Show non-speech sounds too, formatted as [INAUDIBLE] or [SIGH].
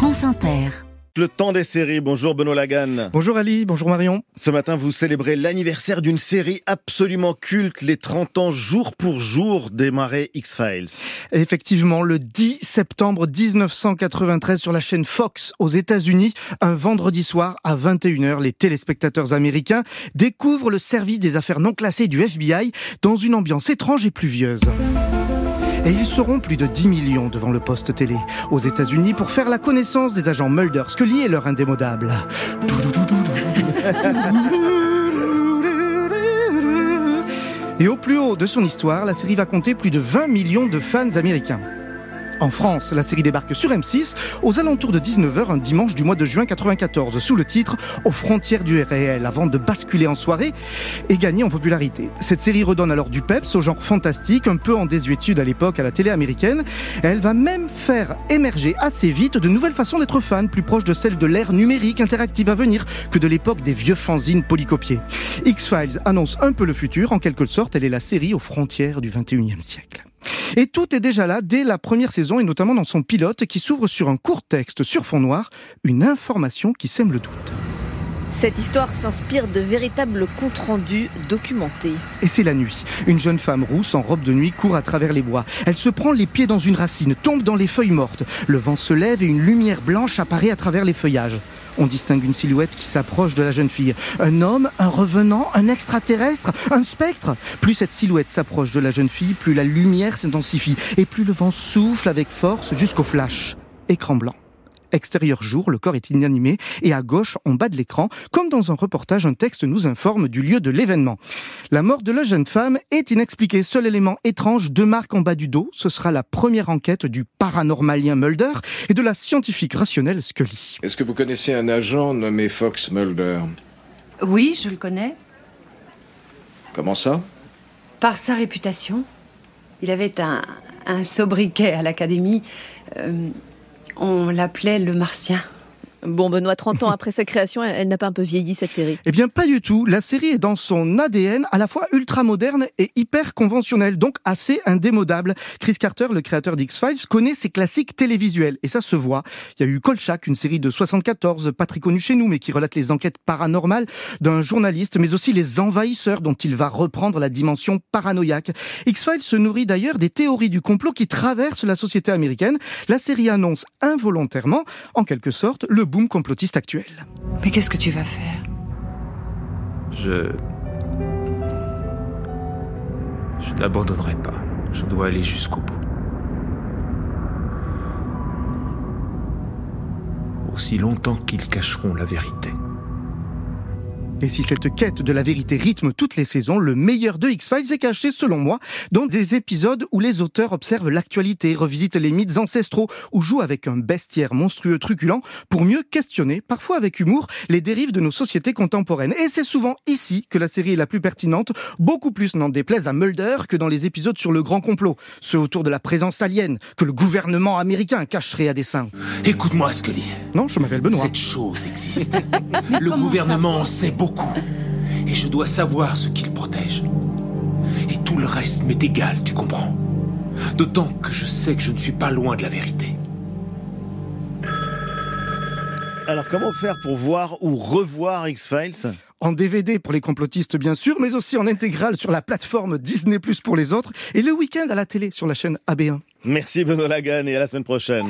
France Inter. Le temps des séries. Bonjour Benoît Lagan. Bonjour Ali, bonjour Marion. Ce matin, vous célébrez l'anniversaire d'une série absolument culte, les 30 ans jour pour jour démarré X-Files. Effectivement, le 10 septembre 1993 sur la chaîne Fox aux États-Unis, un vendredi soir à 21h, les téléspectateurs américains découvrent le service des affaires non classées du FBI dans une ambiance étrange et pluvieuse. Et ils seront plus de 10 millions devant le poste télé aux États-Unis pour faire la connaissance des agents Mulder, Scully et leur indémodable. Et au plus haut de son histoire, la série va compter plus de 20 millions de fans américains. En France, la série débarque sur M6 aux alentours de 19h un dimanche du mois de juin 94 sous le titre Aux frontières du réel avant de basculer en soirée et gagner en popularité. Cette série redonne alors du peps au genre fantastique, un peu en désuétude à l'époque à la télé américaine. Elle va même faire émerger assez vite de nouvelles façons d'être fan, plus proches de celles de l'ère numérique interactive à venir que de l'époque des vieux fanzines polycopiés. X-Files annonce un peu le futur, en quelque sorte elle est la série aux frontières du 21e siècle. Et tout est déjà là dès la première saison et notamment dans son pilote qui s'ouvre sur un court texte sur fond noir, une information qui sème le doute. Cette histoire s'inspire de véritables comptes rendus documentés. Et c'est la nuit. Une jeune femme rousse en robe de nuit court à travers les bois. Elle se prend les pieds dans une racine, tombe dans les feuilles mortes. Le vent se lève et une lumière blanche apparaît à travers les feuillages. On distingue une silhouette qui s'approche de la jeune fille. Un homme, un revenant, un extraterrestre, un spectre. Plus cette silhouette s'approche de la jeune fille, plus la lumière s'intensifie et plus le vent souffle avec force jusqu'au flash. Écran blanc. Extérieur jour, le corps est inanimé et à gauche, en bas de l'écran, comme dans un reportage, un texte nous informe du lieu de l'événement. La mort de la jeune femme est inexpliquée. Seul élément étrange, deux marques en bas du dos. Ce sera la première enquête du paranormalien Mulder et de la scientifique rationnelle Scully. Est-ce que vous connaissez un agent nommé Fox Mulder? Oui, je le connais. Comment ça? Par sa réputation. Il avait un, un sobriquet à l'académie. Euh, on l'appelait le martien. Bon, Benoît, 30 ans après sa création, elle, n'a pas un peu vieilli cette série? Eh bien, pas du tout. La série est dans son ADN à la fois ultra moderne et hyper conventionnel, donc assez indémodable. Chris Carter, le créateur d'X-Files, connaît ses classiques télévisuels et ça se voit. Il y a eu Kolchak, une série de 74, pas très connue chez nous, mais qui relate les enquêtes paranormales d'un journaliste, mais aussi les envahisseurs dont il va reprendre la dimension paranoïaque. X-Files se nourrit d'ailleurs des théories du complot qui traversent la société américaine. La série annonce involontairement, en quelque sorte, le boom complotiste actuel. Mais qu'est-ce que tu vas faire? Je. Je n'abandonnerai pas. Je dois aller jusqu'au bout. Aussi longtemps qu'ils cacheront la vérité. Et si cette quête de la vérité rythme toutes les saisons, le meilleur de X-Files est caché, selon moi, dans des épisodes où les auteurs observent l'actualité, revisitent les mythes ancestraux ou jouent avec un bestiaire monstrueux truculent pour mieux questionner, parfois avec humour, les dérives de nos sociétés contemporaines. Et c'est souvent ici que la série est la plus pertinente, beaucoup plus n'en déplaise à Mulder que dans les épisodes sur le grand complot, ceux autour de la présence alien que le gouvernement américain cacherait à dessein. Écoute-moi, Scully. Non, je m'appelle Benoît. Cette chose existe. [LAUGHS] le gouvernement en sait beaucoup. Et je dois savoir ce qu'il protège. Et tout le reste m'est égal, tu comprends D'autant que je sais que je ne suis pas loin de la vérité. Alors comment faire pour voir ou revoir X-Files? En DVD pour les complotistes bien sûr, mais aussi en intégrale sur la plateforme Disney Plus pour les autres, et le week-end à la télé sur la chaîne AB1. Merci Benoît Lagan et à la semaine prochaine.